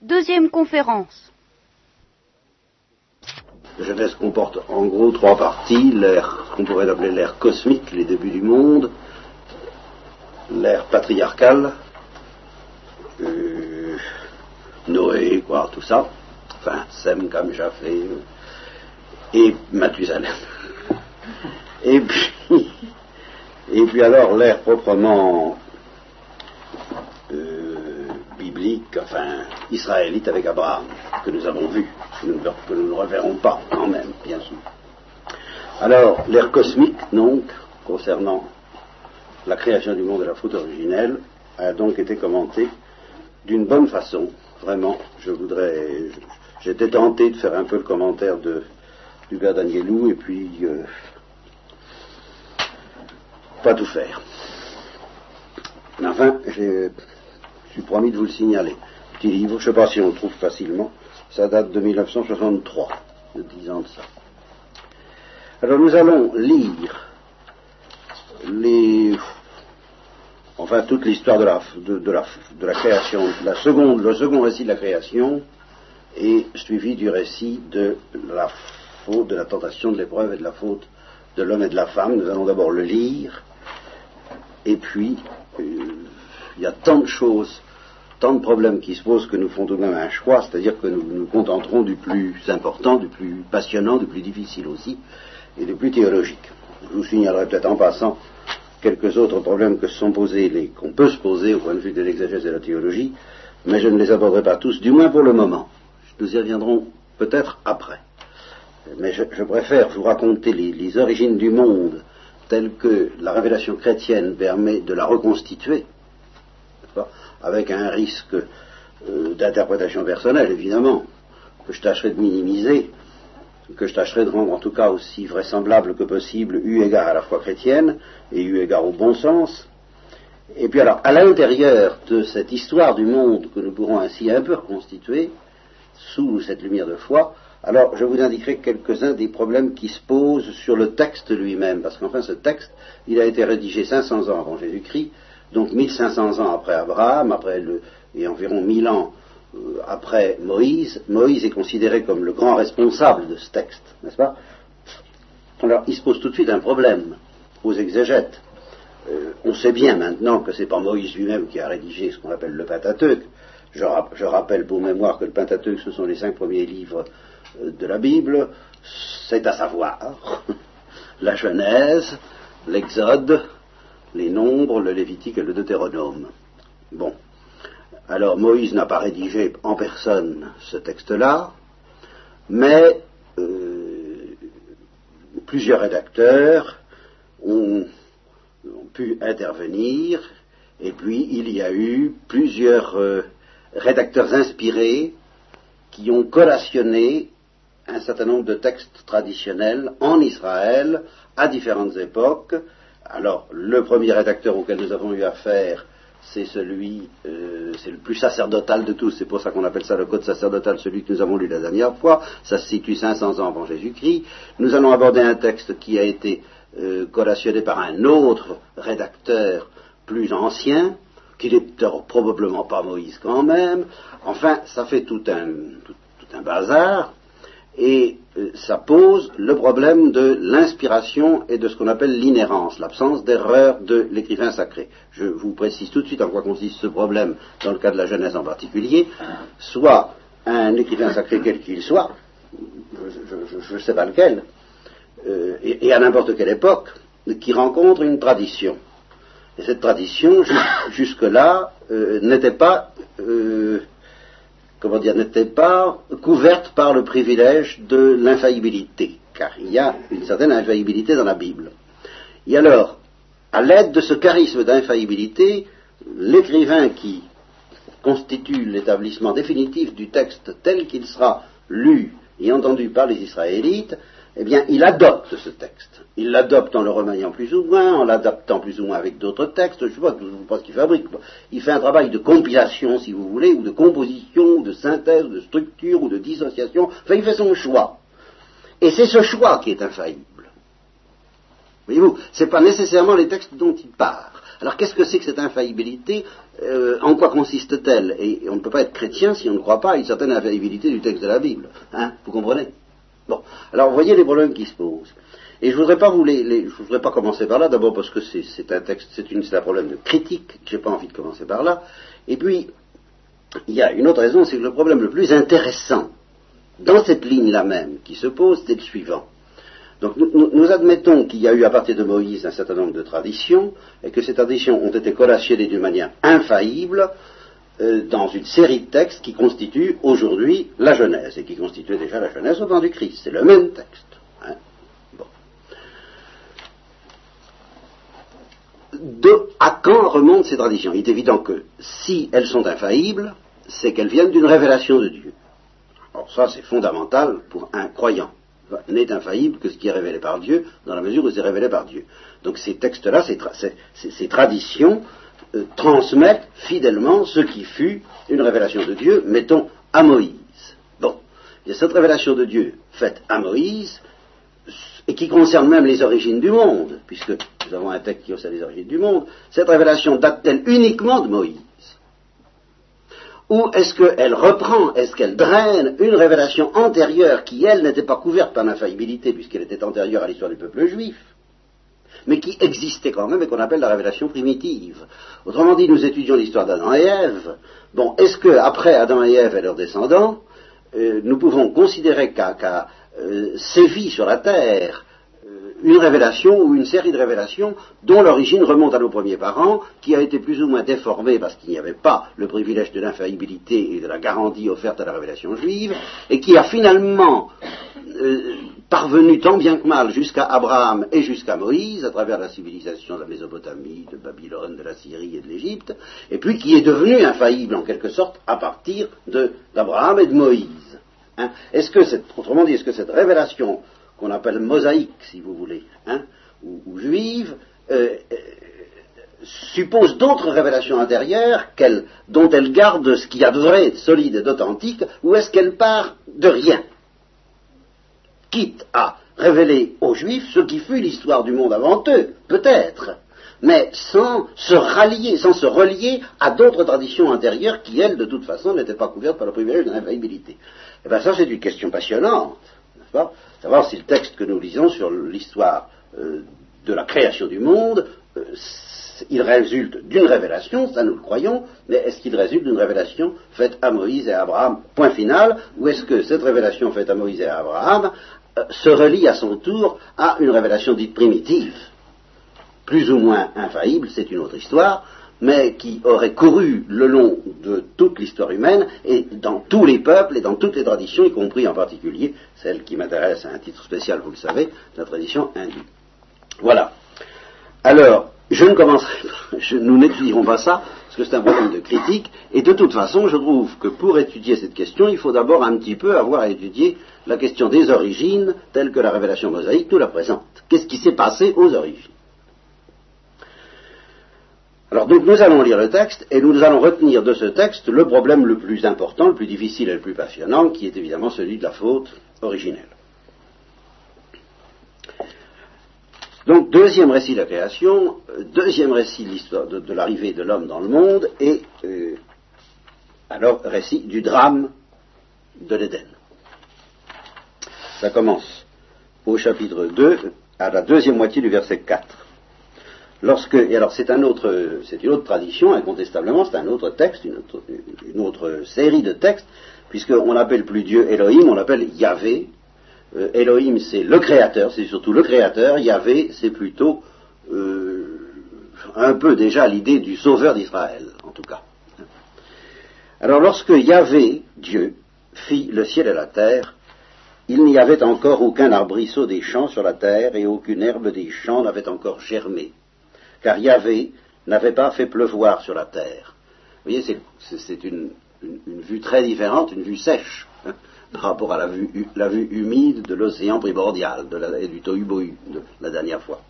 Deuxième conférence. La Genèse comporte en gros trois parties, l'ère qu'on pourrait appeler l'ère cosmique, les débuts du monde, l'ère patriarcale, euh, Noé, quoi, tout ça, enfin, Sem, Cam, Japhé, et Mathusalem. Et puis, et puis alors l'ère proprement euh, biblique, enfin israélite avec Abraham, que nous avons vu, que nous, ne reverrons pas quand même, bien sûr. Alors, l'ère cosmique, donc, concernant la création du monde et la faute originelle, a donc été commentée d'une bonne façon, vraiment. Je voudrais, j'étais tenté de faire un peu le commentaire de, du Danielou, et puis euh, pas tout faire. Mais enfin, je suis promis de vous le signaler. Petit livre, je ne sais pas si on le trouve facilement, ça date de 1963, de 10 ans de ça. Alors nous allons lire les, enfin toute l'histoire de la, création, la le second récit de la création, et suivi du récit de la faute, de la tentation, de l'épreuve et de la faute de l'homme et de la femme. Nous allons d'abord le lire, et puis euh, il y a tant de choses, tant de problèmes qui se posent que nous font tout de même un choix, c'est-à-dire que nous nous contenterons du plus important, du plus passionnant, du plus difficile aussi, et du plus théologique. Je vous signalerai peut-être en passant quelques autres problèmes que sont posés, qu'on peut se poser au point de vue de l'exagèse de la théologie, mais je ne les aborderai pas tous, du moins pour le moment. Nous y reviendrons peut-être après. Mais je, préfère vous raconter les, origines du monde telles que la révélation chrétienne permet de la reconstituer, avec un risque euh, d'interprétation personnelle, évidemment, que je tâcherai de minimiser, que je tâcherai de rendre en tout cas aussi vraisemblable que possible, eu égard à la foi chrétienne et eu égard au bon sens. Et puis alors, à l'intérieur de cette histoire du monde que nous pourrons ainsi un peu reconstituer, sous cette lumière de foi, alors je vous indiquerai quelques-uns des problèmes qui se posent sur le texte lui-même, parce qu'enfin ce texte, il a été rédigé 500 ans avant Jésus-Christ, donc 1500 ans après Abraham, après le, et environ 1000 ans euh, après Moïse. Moïse est considéré comme le grand responsable de ce texte, n'est-ce pas? Alors il se pose tout de suite un problème aux exégètes. Euh, on sait bien maintenant que c'est pas Moïse lui-même qui a rédigé ce qu'on appelle le Pentateuque. Je, rappelle pour mémoire que le Pentateuque, ce sont les cinq premiers livres de la Bible, c'est à savoir la Genèse, l'Exode, les Nombres, le Lévitique et le Deutéronome. Bon. Alors Moïse n'a pas rédigé en personne ce texte-là, mais euh, plusieurs rédacteurs ont, pu intervenir, et puis il y a eu plusieurs euh, rédacteurs inspirés qui ont collationné un certain nombre de textes traditionnels en Israël à différentes époques. Alors, le premier rédacteur auquel nous avons eu affaire, c'est celui, euh, c'est le plus sacerdotal de tous, c'est pour ça qu'on appelle ça le code sacerdotal, celui que nous avons lu la dernière fois, ça se situe 500 ans avant Jésus-Christ. Nous allons aborder un texte qui a été euh, collationné par un autre rédacteur plus ancien, qui n'est probablement pas Moïse quand même. Enfin, ça fait tout un, tout, tout un bazar et euh, ça pose le problème de l'inspiration et de ce qu'on appelle l'inhérence, l'absence d'erreur de l'écrivain sacré. Je vous précise tout de suite en quoi consiste ce problème dans le cas de la Genèse en particulier. Soit un écrivain sacré quel qu'il soit, je ne sais pas lequel, euh, et, à n'importe quelle époque, qui rencontre une tradition. Et cette tradition, jusque-là, euh, n'était pas comment dire, n'était pas couverte par le privilège de l'infaillibilité, car il y a une certaine infaillibilité dans la Bible. Et alors, à l'aide de ce charisme d'infaillibilité, l'écrivain qui constitue l'établissement définitif du texte tel qu'il sera lu et entendu par les Israélites, eh bien, il adopte ce texte. Il l'adopte en le remaniant plus ou moins, en l'adaptant plus ou moins avec d'autres textes, je ne sais pas, pas ce qu'il fabrique. Il fait un travail de compilation, si vous voulez, ou de composition, ou de synthèse, ou de structure, ou de dissociation. Enfin, il fait son choix. Et c'est ce choix qui est infaillible. Voyez-vous, ce n'est pas nécessairement les textes dont il part. Alors qu'est-ce que c'est que cette infaillibilité? Euh, En quoi consiste-t-elle? Et, on ne peut pas être chrétien si on ne croit pas à une certaine infaillibilité du texte de la Bible. Hein Vous comprenez? Bon. Alors vous voyez les problèmes qui se posent. Et je voudrais pas vous les, je voudrais pas commencer par là, d'abord parce que c'est un texte, c'est un problème de critique, que j'ai pas envie de commencer par là. Et puis, il y a une autre raison, c'est que le problème le plus intéressant dans cette ligne-là même qui se pose, c'est le suivant. Donc nous, admettons qu'il y a eu à partir de Moïse un certain nombre de traditions, et que ces traditions ont été collationnées d'une manière infaillible euh, dans une série de textes qui constituent aujourd'hui la Genèse, et qui constituaient déjà la Genèse au temps du Christ. C'est le même texte. Hein. De, à quand remontent ces traditions? Il est évident que si elles sont infaillibles, c'est qu'elles viennent d'une révélation de Dieu. Alors ça, c'est fondamental pour un croyant n'est infaillible que ce qui est révélé par Dieu, dans la mesure où c'est révélé par Dieu. Donc ces textes-là, ces, traditions, euh, transmettent fidèlement ce qui fut une révélation de Dieu, mettons, à Moïse. Bon, et cette révélation de Dieu faite à Moïse, et qui concerne même les origines du monde, puisque nous avons un texte qui concerne les origines du monde, cette révélation date-t-elle uniquement de Moïse? Ou est-ce qu'elle reprend, est-ce qu'elle draine une révélation antérieure qui, elle, n'était pas couverte par l'infaillibilité puisqu'elle était antérieure à l'histoire du peuple juif, mais qui existait quand même et qu'on appelle la révélation primitive? Autrement dit, nous étudions l'histoire d'Adam et Ève. Bon, est-ce qu'après Adam et Ève et leurs descendants, euh, nous pouvons considérer qu'a euh, sévi sur la terre une révélation ou une série de révélations dont l'origine remonte à nos premiers parents, qui a été plus ou moins déformée parce qu'il n'y avait pas le privilège de l'infaillibilité et de la garantie offerte à la révélation juive, et qui a finalement euh, parvenu tant bien que mal jusqu'à Abraham et jusqu'à Moïse, à travers la civilisation de la Mésopotamie, de Babylone, de la Syrie et de l'Égypte, et puis qui est devenu infaillible en quelque sorte à partir d'Abraham et de Moïse. Hein. est-ce que autrement dit, est-ce que cette révélation qu'on appelle mosaïque, si vous voulez, hein, ou, juive, euh, euh, suppose d'autres révélations intérieures dont elle garde ce qu'il y a de vrai, de solide et d'authentique, ou est-ce qu'elle part de rien? Quitte à révéler aux Juifs ce qui fut l'histoire du monde avant eux, peut-être, mais sans se rallier, sans se relier à d'autres traditions intérieures qui, elles, de toute façon, n'étaient pas couvertes par le privilège de l'infaillibilité. Eh bien, ça, c'est une question passionnante, n'est-ce pas? Savoir si le texte que nous lisons sur l'histoire euh, de la création du monde, euh, il résulte d'une révélation, ça nous le croyons, mais est-ce qu'il résulte d'une révélation faite à Moïse et à Abraham, point final, ou est-ce que cette révélation faite à Moïse et à Abraham se relie à son tour à une révélation dite primitive, plus ou moins infaillible, c'est une autre histoire, mais qui aurait couru le long de toute l'histoire humaine et dans tous les peuples et dans toutes les traditions, y compris en particulier celle qui m'intéresse à un titre spécial, vous le savez, la tradition hindoue. Voilà. Alors, je ne commencerai pas, nous n'étudierons pas ça, parce que c'est un problème de critique, et de toute façon, je trouve que pour étudier cette question, il faut d'abord un petit peu avoir à étudier la question des origines, telle que la révélation mosaïque nous la présente. Qu'est-ce qui s'est passé aux origines? Alors donc nous allons lire le texte et nous allons retenir de ce texte le problème le plus important, le plus difficile et le plus passionnant, qui est évidemment celui de la faute originelle. Donc deuxième récit de la création, deuxième récit de l'histoire de, l'arrivée de l'homme dans le monde et euh, alors récit du drame de l'Éden. Ça commence au chapitre 2, à la deuxième moitié du verset 4 lorsque, et alors c'est un autre, c'est une autre tradition, incontestablement, c'est un autre texte, une autre, série de textes, puisqu'on n'appelle plus Dieu Elohim, on l'appelle Yahvé. Euh, Elohim, c'est le créateur, c'est surtout le créateur. Yahvé, c'est plutôt euh, un peu déjà l'idée du sauveur d'Israël, en tout cas. Alors lorsque Yahvé, Dieu, fit le ciel et la terre, il n'y avait encore aucun arbrisseau des champs sur la terre et aucune herbe des champs n'avait encore germé car Yahvé n'avait pas fait pleuvoir sur la terre. Vous voyez, c'est une, vue très différente, une vue sèche, hein, par rapport à la vue, humide de l'océan primordial et du tohu de la dernière fois.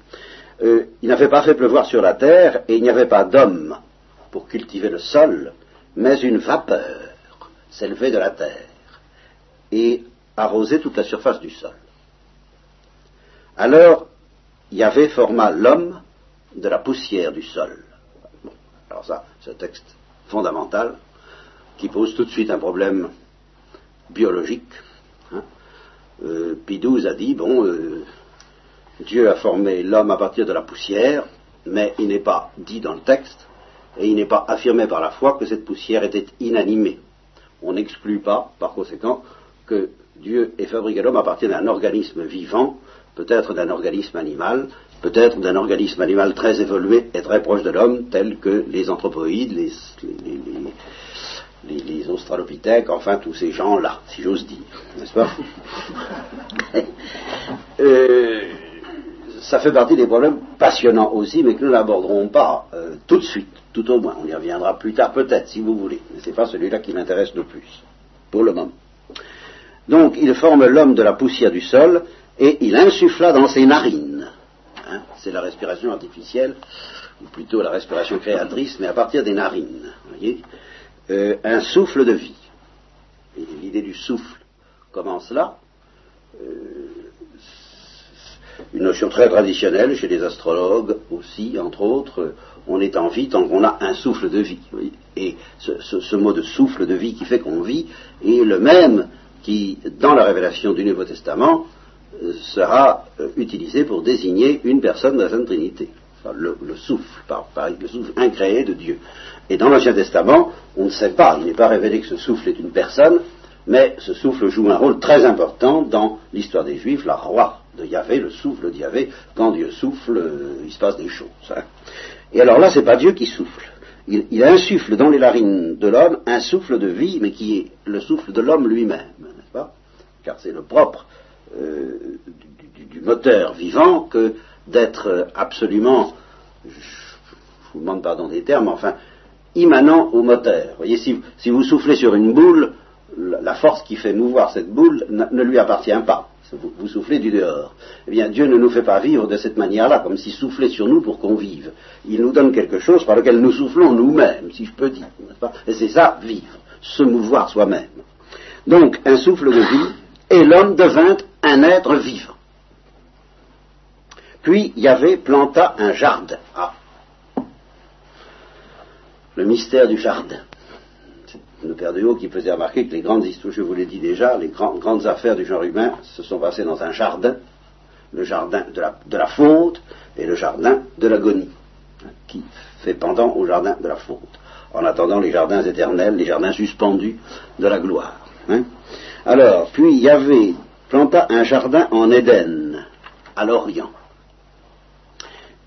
Euh, il n'avait pas fait pleuvoir sur la terre et il n'y avait pas d'homme pour cultiver le sol, mais une vapeur s'élevait de la terre et arrosait toute la surface du sol. Alors, Yahvé forma l'homme de la poussière du sol Alors ça, c'est un texte fondamental qui pose tout de suite un problème biologique. Hein. Euh, Pidouze a dit, bon, euh, Dieu a formé l'homme à partir de la poussière, mais il n'est pas dit dans le texte, et il n'est pas affirmé par la foi que cette poussière était inanimée. On n'exclut pas, par conséquent, que Dieu ait fabriqué l'homme à partir d'un organisme vivant, peut-être d'un organisme animal, peut-être d'un organisme animal très évolué et très proche de l'homme, tel que les anthropoïdes, les, les, australopithèques, enfin tous ces gens-là, si j'ose dire, n'est-ce pas euh, Ça fait partie des problèmes passionnants aussi, mais que nous n'aborderons pas euh, tout de suite, tout au moins. On y reviendra plus tard peut-être, si vous voulez, mais ce n'est pas celui-là qui m'intéresse le plus, pour le moment. Donc il forme l'homme de la poussière du sol et il insuffla dans ses narines. Hein, c'est la respiration artificielle, ou plutôt la respiration créatrice, mais à partir des narines. Voyez euh, un souffle de vie. L'idée du souffle commence là. Euh, une notion très traditionnelle chez les astrologues aussi, entre autres, on est en vie tant qu'on a un souffle de vie. Et ce, mot de souffle de vie qui fait qu'on vit est le même qui, dans la révélation du Nouveau Testament, euh, sera utilisé pour désigner une personne de la Sainte Trinité. Le, souffle, par, le souffle incréé de Dieu. Et dans l'Ancien Testament, on ne sait pas, il n'est pas révélé que ce souffle est une personne, mais ce souffle joue un rôle très important dans l'histoire des Juifs, la roi de Yahvé, le souffle de Yahvé, quand Dieu souffle, euh, il se passe des choses. Hein. Et alors là, c'est pas Dieu qui souffle. Il, insuffle dans les narines de l'homme un souffle de vie, mais qui est le souffle de l'homme lui-même, n'est-ce pas? Car c'est le propre euh, du, moteur vivant que d'être absolument, je vous demande pardon des termes, enfin, immanent au moteur. Voyez, si, vous soufflez sur une boule, la force qui fait mouvoir cette boule ne lui appartient pas. Vous, soufflez du dehors. Eh bien, Dieu ne nous fait pas vivre de cette manière-là, comme s'il soufflait sur nous pour qu'on vive. Il nous donne quelque chose par lequel nous soufflons nous-mêmes, si je peux dire. Et c'est ça, vivre, se mouvoir soi-même. Donc, un souffle de vie, et l'homme devint un être vivant. Puis, Yahvé planta un jardin. Ah, le mystère du jardin. Le père de Haut qui faisait remarquer que les grandes histoires, je vous l'ai dit déjà, les grandes affaires du genre humain se sont passées dans un jardin, le jardin de la, faute et le jardin de l'agonie, qui fait pendant au jardin de la faute, en attendant les jardins éternels, les jardins suspendus de la gloire. Hein. Alors, puis il y avait planta un jardin en Éden, à l'Orient,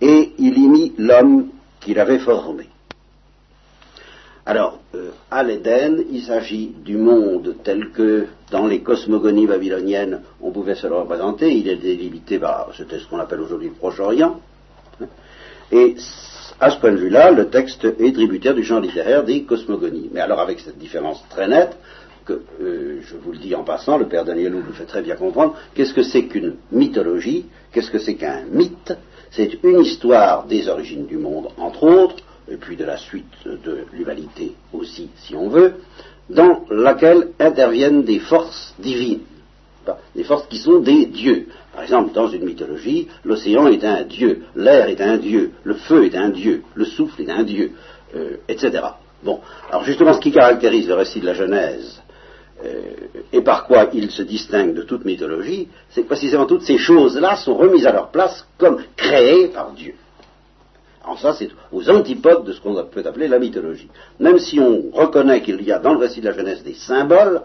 et il y mit l'homme qu'il avait formé. Alors, euh, à l'Éden, il s'agit du monde tel que dans les cosmogonies babyloniennes on pouvait se le représenter. Il est délimité par, c'était ce qu'on appelle aujourd'hui le Proche-Orient. Et à ce point de vue-là, le texte est tributaire du genre littéraire des cosmogonies. Mais alors avec cette différence très nette, que euh, je vous le dis en passant, le père Daniel nous fait très bien comprendre, qu'est-ce que c'est qu'une mythologie, qu'est-ce que c'est qu'un mythe? C'est une histoire des origines du monde, entre autres, et puis de la suite de l'humanité aussi, si on veut, dans laquelle interviennent des forces divines, des forces qui sont des dieux. Par exemple, dans une mythologie, l'océan est un dieu, l'air est un dieu, le feu est un dieu, le souffle est un dieu, euh, etc. Bon, alors justement, ce qui caractérise le récit de la Genèse, et par quoi il se distingue de toute mythologie, c'est que précisément toutes ces choses-là sont remises à leur place comme créées par Dieu. Alors ça, c'est aux antipodes de ce qu'on peut appeler la mythologie. Même si on reconnaît qu'il y a dans le récit de la jeunesse des symboles,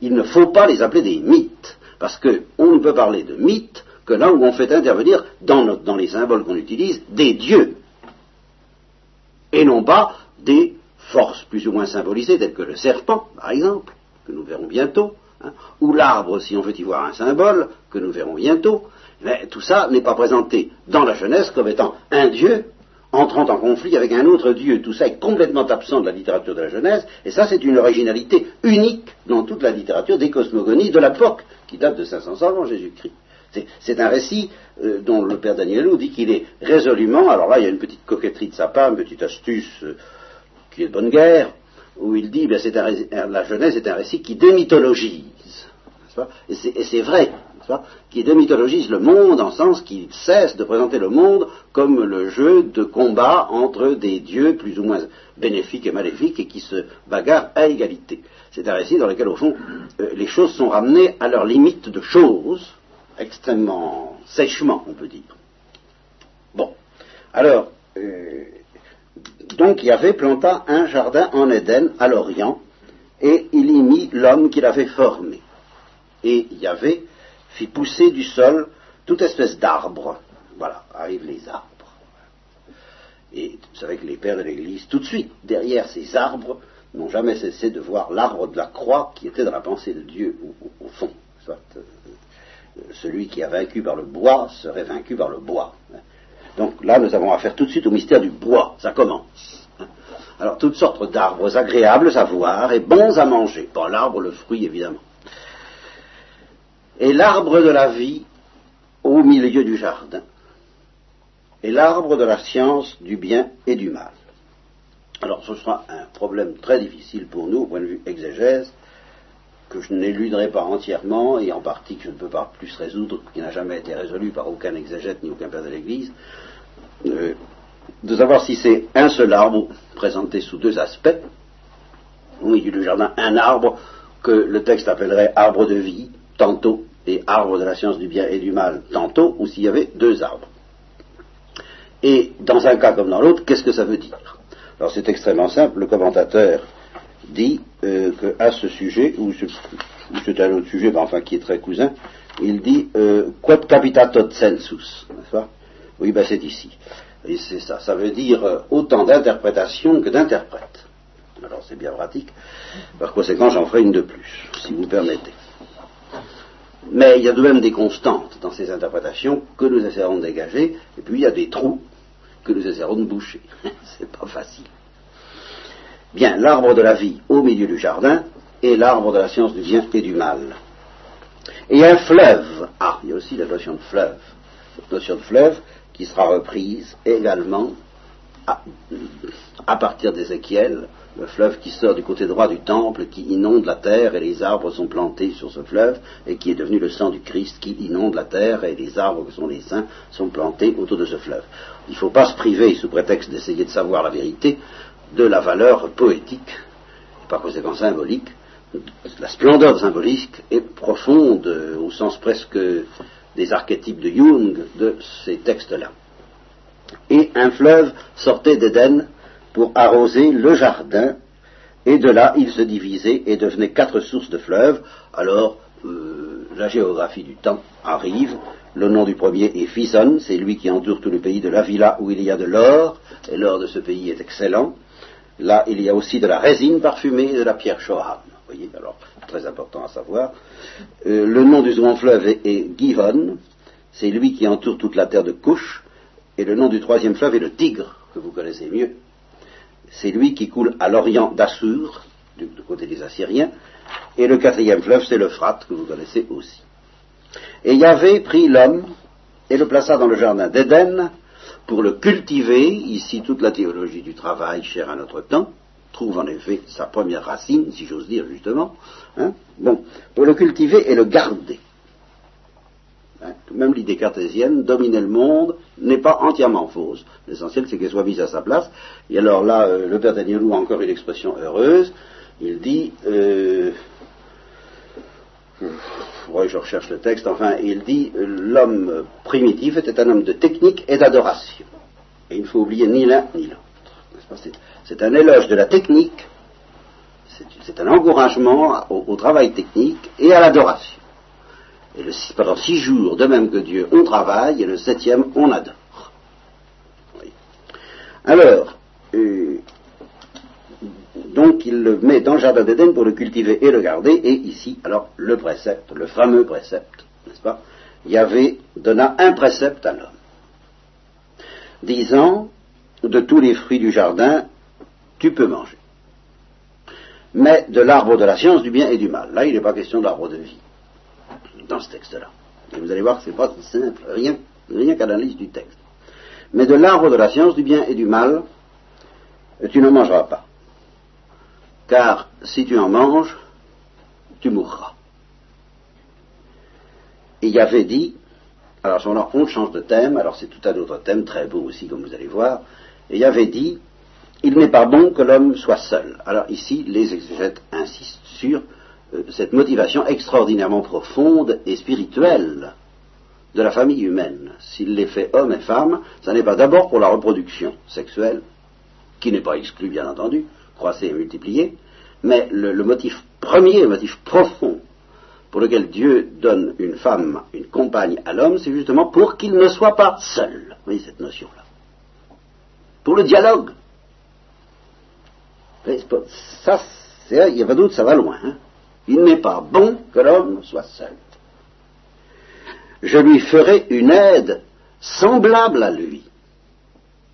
il ne faut pas les appeler des mythes, parce qu'on ne peut parler de mythes que là où on fait intervenir dans, dans les symboles qu'on utilise des dieux, et non pas des forces plus ou moins symbolisées, telles que le serpent, par exemple, que nous verrons bientôt, hein, ou l'arbre, si on veut y voir un symbole, que nous verrons bientôt. Mais tout ça n'est pas présenté dans la jeunesse comme étant un dieu entrant en conflit avec un autre Dieu. Tout ça est complètement absent de la littérature de la Genèse, et ça c'est une originalité unique dans toute la littérature des cosmogonies de l'époque, qui date de 500 ans avant Jésus-Christ. C'est un récit euh, dont le père Danielou dit qu'il est résolument, alors là il y a une petite coquetterie de sa part, une petite astuce euh, qui est de bonne guerre, où il dit, ben, la Genèse est un récit qui démythologise. Et c'est vrai, qui démythologise le monde en sens qu'il cesse de présenter le monde comme le jeu de combat entre des dieux plus ou moins bénéfiques et maléfiques et qui se bagarrent à égalité. C'est un récit dans lequel, au fond, euh, les choses sont ramenées à leur limite de choses, extrêmement sèchement, on peut dire. Bon. Alors, euh, donc il y avait planta un jardin en Éden, à l'Orient, et il y mit l'homme qu'il avait formé. Et il y avait fit pousser du sol toute espèce d'arbre. Voilà, arrivent les arbres. Et vous savez que les pères de l'Église, tout de suite, derrière ces arbres, n'ont jamais cessé de voir l'arbre de la croix qui était dans la pensée de Dieu au, fond. Soit, euh, celui qui a vaincu par le bois serait vaincu par le bois. Donc là, nous avons affaire tout de suite au mystère du bois. Ça commence. Alors, toutes sortes d'arbres agréables à voir et bons à manger. Pas l'arbre, le fruit, évidemment et l'arbre de la vie au milieu du jardin, et l'arbre de la science du bien et du mal. Alors ce sera un problème très difficile pour nous au point de vue exégèse, que je n'éluderai pas entièrement, et en partie que je ne peux pas plus résoudre, qui n'a jamais été résolu par aucun exégète ni aucun père de l'Église, euh, de savoir si c'est un seul arbre présenté sous deux aspects, au milieu du jardin, un arbre que le texte appellerait arbre de vie, tantôt, et arbre de la science du bien et du mal, tantôt, ou s'il y avait deux arbres. Et dans un cas comme dans l'autre, qu'est-ce que ça veut dire? Alors c'est extrêmement simple, le commentateur dit euh, qu'à ce sujet, ou c'est un autre sujet, mais enfin qui est très cousin, il dit euh, quod capitatot sensus, n'est-ce pas? Oui, ben c'est ici. Et c'est ça, ça veut dire euh, autant d'interprétation que d'interprète. Alors c'est bien pratique. Par conséquent, j'en ferai une de plus, si vous permettez. Mais il y a de même des constantes dans ces interprétations que nous essaierons de dégager, et puis il y a des trous que nous essaierons de boucher. C'est pas facile. Bien, l'arbre de la vie au milieu du jardin et l'arbre de la science du bien et du mal. Et un fleuve. Ah, il y a aussi la notion de fleuve. Notion de fleuve qui sera reprise également à, partir d'Ézéchiel le fleuve qui sort du côté droit du temple, qui inonde la terre, et les arbres sont plantés sur ce fleuve, et qui est devenu le sang du Christ qui inonde la terre, et les arbres que sont les saints sont plantés autour de ce fleuve. Il ne faut pas se priver, sous prétexte d'essayer de savoir la vérité, de la valeur poétique, et par conséquent symbolique. La splendeur symbolique est profonde, au sens presque des archétypes de Jung, de ces textes-là. Et un fleuve sortait d'Éden pour arroser le jardin, et de là il se divisait et devenait quatre sources de fleuves. Alors euh, la géographie du temps arrive. Le nom du premier est Fison, c'est lui qui entoure tout le pays de la villa où il y a de l'or, et l'or de ce pays est excellent. Là, il y a aussi de la résine parfumée et de la pierre Shoham. Voyez, alors, très important à savoir. Euh, le nom du second fleuve est, est Gihon, c'est lui qui entoure toute la terre de Couche, et le nom du troisième fleuve est le Tigre, que vous connaissez mieux, c'est lui qui coule à l'orient d'Assur, du, côté des Assyriens, et le quatrième fleuve, c'est l'Euphrate, que vous connaissez aussi. Et Yahvé prit l'homme et le plaça dans le jardin d'Éden pour le cultiver, ici toute la théologie du travail chère à notre temps, trouve en effet sa première racine, si j'ose dire justement, hein. bon, pour le cultiver et le garder. Hein, même l'idée cartésienne, dominer le monde, n'est pas entièrement fausse. L'essentiel, c'est qu'elle soit mise à sa place. Et alors là, euh, le père Danielou a encore une expression heureuse. Il dit, euh, je recherche le texte, enfin, il dit, l'homme primitif était un homme de technique et d'adoration. Et il ne faut oublier ni l'un ni l'autre. C'est un éloge de la technique, c'est un encouragement au travail technique et à l'adoration. Et le, pendant six jours, de même que Dieu, on travaille, et le septième, on adore. Alors, euh, donc il le met dans le jardin d'Éden pour le cultiver et le garder, et ici, alors, le précepte, le fameux précepte, n'est-ce pas? Yahvé donna un précepte à l'homme, disant, de tous les fruits du jardin, tu peux manger. Mais de l'arbre de la science du bien et du mal. Là, il n'est pas question de l'arbre de vie dans ce texte-là. Et vous allez voir que ce n'est pas si simple, rien, rien qu'à l'analyse du texte. Mais de l'arbre de la science du bien et du mal, tu ne mangeras pas. Car si tu en manges, tu mourras. Et Yahvé dit, alors à ce moment-là, change de thème, alors c'est tout un autre thème, très beau aussi, comme vous allez voir, et Yahvé dit, il n'est pas bon que l'homme soit seul. Alors ici, les exégètes insistent sur euh, cette motivation extraordinairement profonde et spirituelle de la famille humaine. S'il les fait hommes et femmes, ce n'est pas d'abord pour la reproduction sexuelle, qui n'est pas exclue bien entendu, croisser et multiplier, mais le, motif premier, le motif profond pour lequel Dieu donne une femme, une compagne à l'homme, c'est justement pour qu'il ne soit pas seul. Voyez cette notion-là. Pour le dialogue. Ça, il n'y a pas doute, ça va loin. Hein. Il n'est pas bon que l'homme soit seul. Je lui ferai une aide semblable à lui.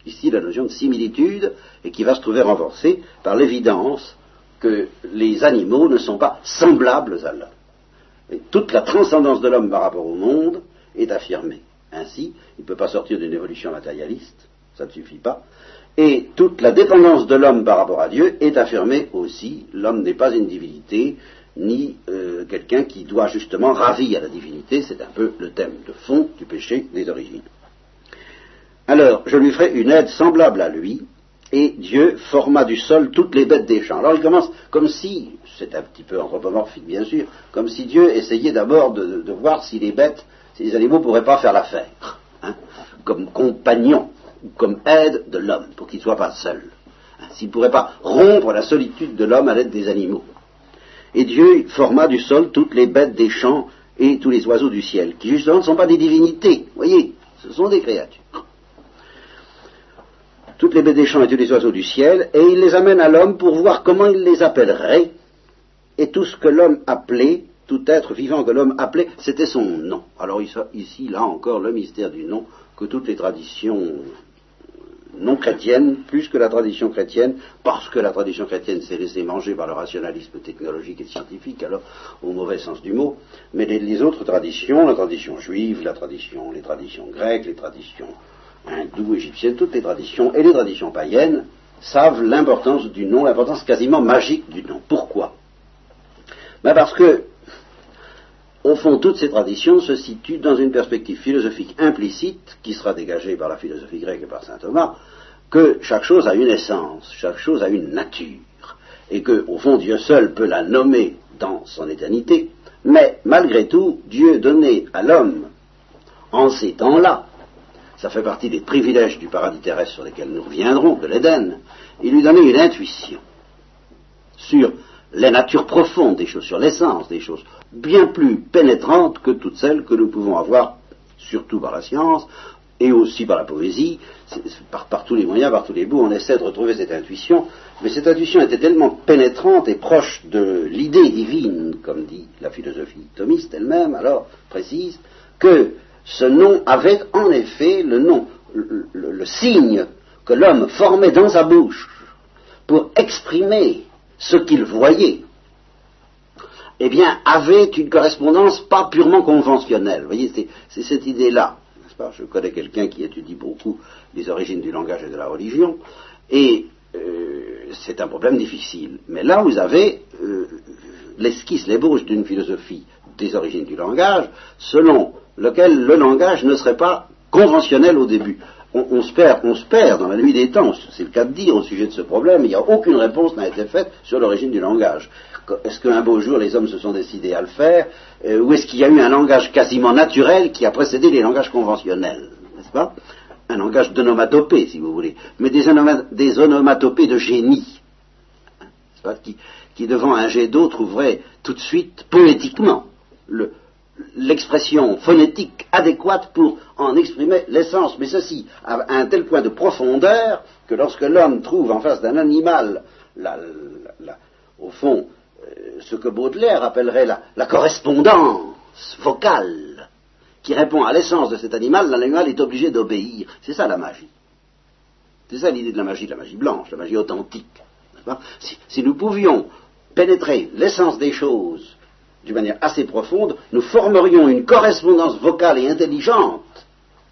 Ici, la notion de similitude, et qui va se trouver renforcée par l'évidence que les animaux ne sont pas semblables à l'homme. Toute la transcendance de l'homme par rapport au monde est affirmée. Ainsi, il ne peut pas sortir d'une évolution matérialiste, ça ne suffit pas. Et toute la dépendance de l'homme par rapport à Dieu est affirmée aussi. L'homme n'est pas une divinité, ni euh, quelqu'un qui doit justement ravir à la divinité. C'est un peu le thème de fond du péché des origines. Alors, je lui ferai une aide semblable à lui, et Dieu forma du sol toutes les bêtes des champs. Alors il commence comme si, c'est un petit peu anthropomorphique bien sûr, comme si Dieu essayait d'abord de, voir si les bêtes, si les animaux ne pourraient pas faire l'affaire, hein, comme compagnons ou comme aide de l'homme, pour qu'il ne soit pas seul. S'il ne pourrait pas rompre la solitude de l'homme à l'aide des animaux. Et Dieu forma du sol toutes les bêtes des champs et tous les oiseaux du ciel, qui justement ne sont pas des divinités, voyez, ce sont des créatures toutes les bêtes des champs et tous les oiseaux du ciel, et il les amène à l'homme pour voir comment il les appellerait, et tout ce que l'homme appelait, tout être vivant que l'homme appelait, c'était son nom. Alors ici, là encore, le mystère du nom que toutes les traditions non chrétiennes, plus que la tradition chrétienne, parce que la tradition chrétienne s'est laissée manger par le rationalisme technologique et scientifique, alors au mauvais sens du mot, mais les autres traditions, la tradition juive, la tradition, les traditions grecques, les traditions hindou, égyptienne, toutes les traditions et les traditions païennes savent l'importance du nom, l'importance quasiment magique du nom. Pourquoi? Ben Parce que, au fond, toutes ces traditions se situent dans une perspective philosophique implicite qui sera dégagée par la philosophie grecque et par saint Thomas, que chaque chose a une essence, chaque chose a une nature, et que, au fond, Dieu seul peut la nommer dans son éternité, mais malgré tout, Dieu donnait à l'homme, en ces temps-là, ça fait partie des privilèges du paradis terrestre sur lesquels nous reviendrons, de l'Éden, il lui donnait une intuition sur les natures profondes des choses, sur l'essence des choses, bien plus pénétrante que toutes celles que nous pouvons avoir, surtout par la science, et aussi par la poésie, par, par, tous les moyens, par tous les bouts, on essaie de retrouver cette intuition, mais cette intuition était tellement pénétrante et proche de l'idée divine, comme dit la philosophie thomiste elle-même, alors précise, que ce nom avait en effet le nom, le, signe que l'homme formait dans sa bouche pour exprimer ce qu'il voyait, eh avait une correspondance pas purement conventionnelle. Vous voyez, c'est cette idée-là. Je connais quelqu'un qui étudie beaucoup les origines du langage et de la religion, et euh, c'est un problème difficile. Mais là, vous avez euh, l'esquisse, l'ébauche d'une philosophie des origines du langage, selon lequel le langage ne serait pas conventionnel au début. On, se perd, on se perd dans la nuit des temps, c'est le cas de dire au sujet de ce problème, il n'y a aucune réponse n'a été faite sur l'origine du langage. Est-ce qu'un beau jour les hommes se sont décidés à le faire, euh, ou est-ce qu'il y a eu un langage quasiment naturel qui a précédé les langages conventionnels, n'est-ce pas? Un langage d'onomatopée, si vous voulez, mais des, onomatopées de génie, pas, qui, qui devant un jet d'eau trouverait tout de suite poétiquement le, l'expression phonétique adéquate pour en exprimer l'essence, mais ceci à un tel point de profondeur que lorsque l'homme trouve en face d'un animal, au fond, euh, ce que Baudelaire appellerait la, correspondance vocale, qui répond à l'essence de cet animal, l'animal est obligé d'obéir. C'est ça la magie. C'est ça l'idée de la magie, la magie blanche, la magie authentique. si nous pouvions pénétrer l'essence des choses d'une manière assez profonde, nous formerions une correspondance vocale et intelligente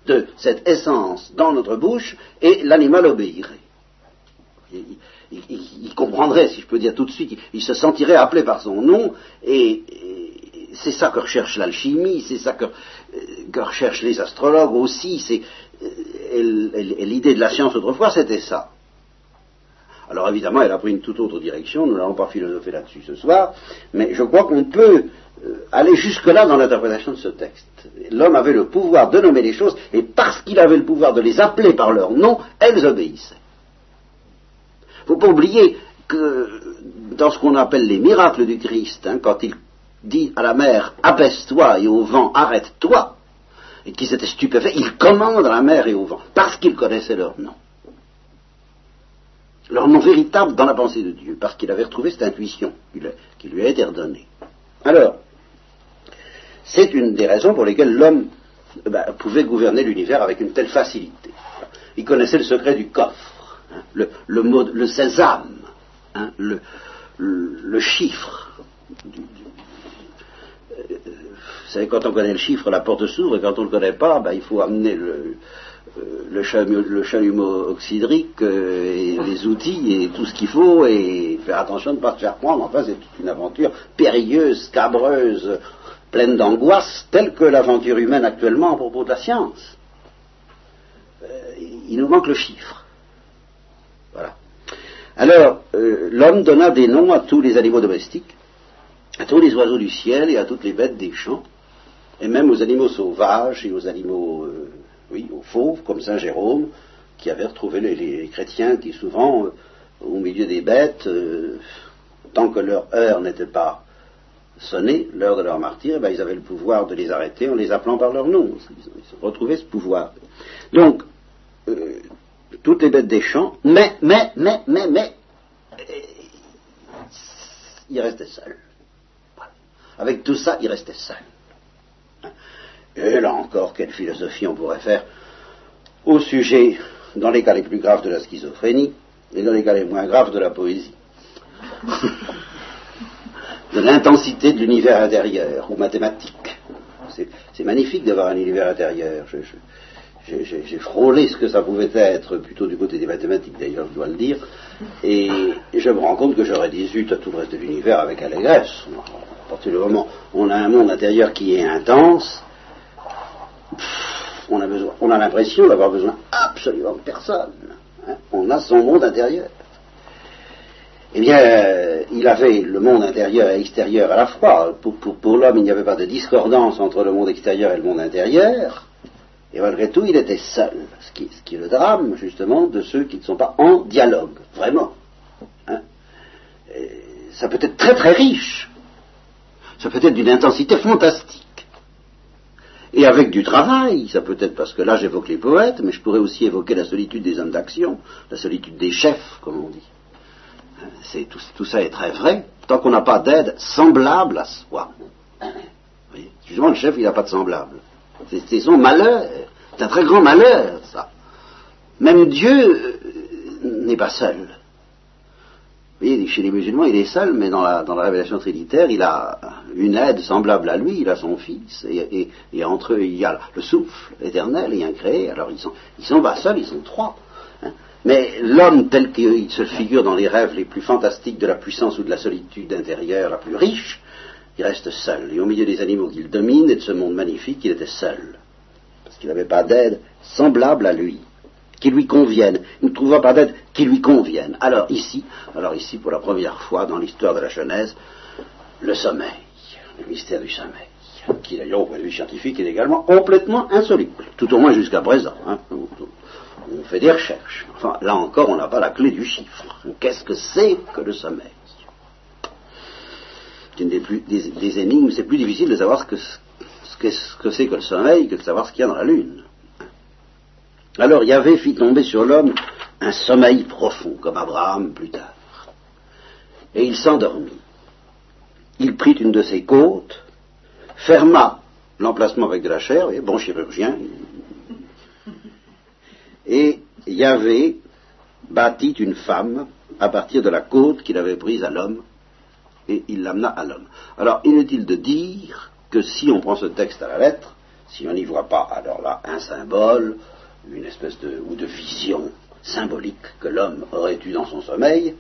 de cette essence dans notre bouche et l'animal obéirait. Il, comprendrait, si je peux dire tout de suite, il, se sentirait appelé par son nom et, c'est ça que recherche l'alchimie, c'est ça que, que, recherchent les astrologues aussi. C'est, et l'idée de la science autrefois, c'était ça. Alors évidemment, elle a pris une toute autre direction, nous n'allons pas philosopher là-dessus ce soir, mais je crois qu'on peut euh, aller jusque-là dans l'interprétation de ce texte. L'homme avait le pouvoir de nommer les choses, et parce qu'il avait le pouvoir de les appeler par leur nom, elles obéissaient. Il ne faut pas oublier que dans ce qu'on appelle les miracles du Christ, hein, quand il dit à la mer abaisse-toi et au vent arrête-toi, et qu'ils étaient stupéfaits, il commande à la mer et au vent, parce qu'il connaissait leur nom. Leur nom véritable dans la pensée de Dieu, parce qu'il avait retrouvé cette intuition qui lui a été redonnée. Alors, c'est une des raisons pour lesquelles l'homme eh ben, pouvait gouverner l'univers avec une telle facilité. Il connaissait le secret du coffre, hein, le, le, sésame, hein, le, chiffre. Euh, vous savez, quand on connaît le chiffre, la porte s'ouvre, et quand on ne le connaît pas, ben, il faut amener le, euh, le, chalumeau, oxydrique euh, et les outils et tout ce qu'il faut et faire attention de ne pas se faire prendre. Enfin, c'est toute une aventure périlleuse, scabreuse, pleine d'angoisse, telle que l'aventure humaine actuellement à propos de la science. il nous manque le chiffre. Voilà. Alors, euh, l'homme donna des noms à tous les animaux domestiques, à tous les oiseaux du ciel et à toutes les bêtes des champs, et même aux animaux sauvages et aux animaux, euh, oui, aux fauves, comme Saint Jérôme, qui avait retrouvé les, chrétiens qui souvent, euh, au milieu des bêtes, tant que leur heure n'était pas sonnée, l'heure de leur martyr, eh ben, ils avaient le pouvoir de les arrêter en les appelant par leur nom. Ils retrouvaient ce pouvoir. Donc, toutes les bêtes des champs, mais, mais, mais, mais, mais, il restait seul. Avec tout ça, il restait seul. Et là encore, quelle philosophie on pourrait faire au sujet, dans les cas les plus graves de la schizophrénie, et dans les cas les moins graves de la poésie. de l'intensité de l'univers intérieur, ou mathématique. C'est magnifique d'avoir un univers intérieur j'ai frôlé ce que ça pouvait être, plutôt du côté des mathématiques d'ailleurs, je dois le dire, et je me rends compte que j'aurais 18 à tout le reste de l'univers avec allégresse. À partir du moment où on a un monde intérieur qui est intense, on a, besoin, on a l'impression d'avoir besoin absolument de personne. Hein. On a son monde intérieur. Eh bien, euh, il avait le monde intérieur et extérieur à la fois. Pour, l'homme, il n'y avait pas de discordance entre le monde extérieur et le monde intérieur. Et malgré tout, il était seul, ce qui, est le drame, justement, de ceux qui ne sont pas en dialogue, vraiment. Hein. ça peut être très très riche, ça peut être d'une intensité fantastique. Et avec du travail, ça peut être parce que là j'évoque les poètes, mais je pourrais aussi évoquer la solitude des hommes d'action, la solitude des chefs, comme on dit. Hein, tout, ça est très vrai, tant qu'on n'a pas d'aide semblable à soi. Justement, le chef, il n'a pas de semblable. C'est son malheur. C'est un très grand malheur, ça. Même Dieu euh, n'est pas seul. Vous voyez, chez les musulmans, il est seul, mais dans la, révélation trinitaire, il a une aide semblable à lui, il a son fils, et, entre eux, il y a le souffle éternel et créé. Alors, ils sont, ils sont pas seuls, ils sont trois. Hein. Mais l'homme tel qu'il se figure dans les rêves les plus fantastiques de la puissance ou de la solitude intérieure la plus riche, il reste seul. Et au milieu des animaux qu'il domine et de ce monde magnifique, il était seul. Parce qu'il n'avait pas d'aide semblable à lui, qui lui convienne. Il ne trouva pas d'aide qui lui convienne. Alors ici, alors ici, pour la première fois dans l'histoire de la Genèse, le sommeil, le mystère du sommeil, qui d'ailleurs au point de vue scientifique est également complètement insoluble, tout au moins jusqu'à présent. Hein. On fait des recherches. Enfin, là encore, on n'a pas la clé du chiffre. Qu'est-ce que c'est que le sommeil? C'est une des, plus, des, énigmes, c'est plus difficile de savoir ce que c'est que le sommeil que de savoir ce qu'il y a dans la lune. Alors Yahvé fit tomber sur l'homme un sommeil profond, comme Abraham plus tard. Et il s'endormit. Il prit une de ses côtes, ferma l'emplacement avec de la chair, et bon chirurgien, et Yahvé bâtit une femme à partir de la côte qu'il avait prise à l'homme, et il l'amena à l'homme. Alors, inutile de dire que si on prend ce texte à la lettre, si on n'y voit pas, alors là, un symbole, une espèce de, ou de vision symbolique que l'homme aurait eu dans son sommeil,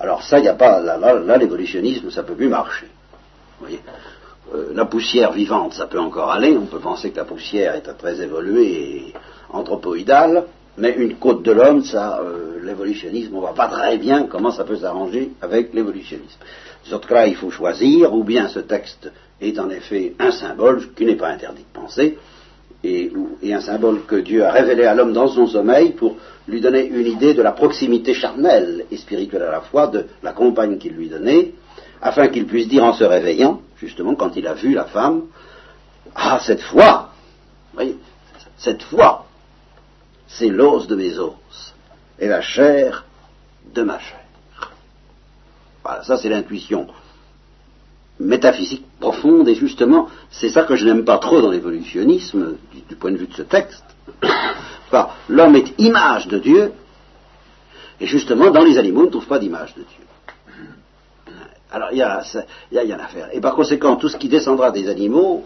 alors ça, n'y a pas, là, là, l'évolutionnisme, ça ne peut plus marcher. Vous voyez euh, la poussière vivante, ça peut encore aller. On peut penser que la poussière est très évoluée et anthropoïdale. Mais une côte de l'homme, ça, euh, l'évolutionnisme, on ne voit pas très bien comment ça peut s'arranger avec l'évolutionnisme. De sorte que là, il faut choisir, ou bien ce texte est en effet un symbole qui n'est pas interdit de penser, et, un symbole que Dieu a révélé à l'homme dans son sommeil pour lui donner une idée de la proximité charnelle et spirituelle à la fois de la compagne qu'il lui donnait, afin qu'il puisse dire en se réveillant, justement quand il a vu la femme, ah cette fois, voyez, cette fois, c'est l'os de mes os et la chair de ma chair. Voilà, ça c'est l'intuition métaphysique profonde, et justement, c'est ça que je n'aime pas trop dans l'évolutionnisme, du, point de vue de ce texte. L'homme est image de Dieu, et justement, dans les animaux, on ne trouve pas d'image de Dieu. Alors, il y, a, y, a, une affaire. Et par conséquent, tout ce qui descendra des animaux,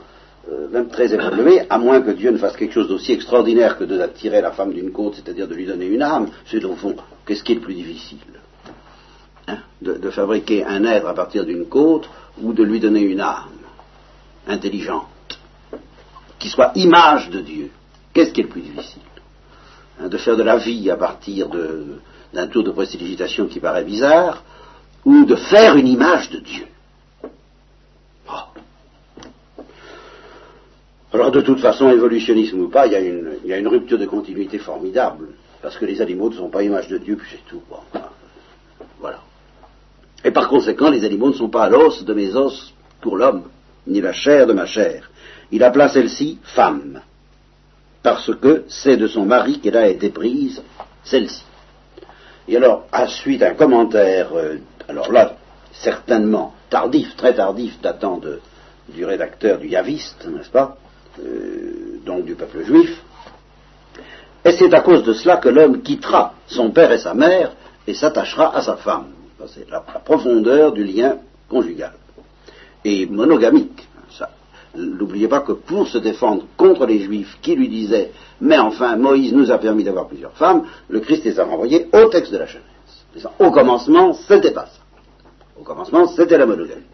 euh, même très évolué, à moins que Dieu ne fasse quelque chose d'aussi extraordinaire que d'attirer la femme d'une côte, c'est-à-dire de lui donner une âme, c'est au fond, qu'est-ce qui est le plus difficile? Hein de, fabriquer un être à partir d'une côte ou de lui donner une âme intelligente, qui soit image de Dieu. Qu'est-ce qui est le plus difficile hein De faire de la vie à partir d'un tour de précipitation qui paraît bizarre, ou de faire une image de Dieu? Alors de toute façon, évolutionnisme ou pas, il y, a une, rupture de continuité formidable, parce que les animaux ne sont pas image de Dieu, puis c'est tout. Voilà. Et par conséquent, les animaux ne sont pas l'os de mes os pour l'homme, ni la chair de ma chair. Il appela celle-ci femme, parce que c'est de son mari qu'elle a été prise, celle-ci. Et alors, à suite un commentaire, euh, alors là, certainement tardif, très tardif, datant du rédacteur du Yaviste, n'est-ce pas euh, donc du peuple juif. Et c'est à cause de cela que l'homme quittera son père et sa mère et s'attachera à sa femme. C'est la, profondeur du lien conjugal. Et monogamique. N'oubliez pas que pour se défendre contre les juifs qui lui disaient Mais enfin, Moïse nous a permis d'avoir plusieurs femmes, le Christ les a renvoyés au texte de la Genèse. Au commencement, c'était pas ça. Au commencement, c'était la monogamie.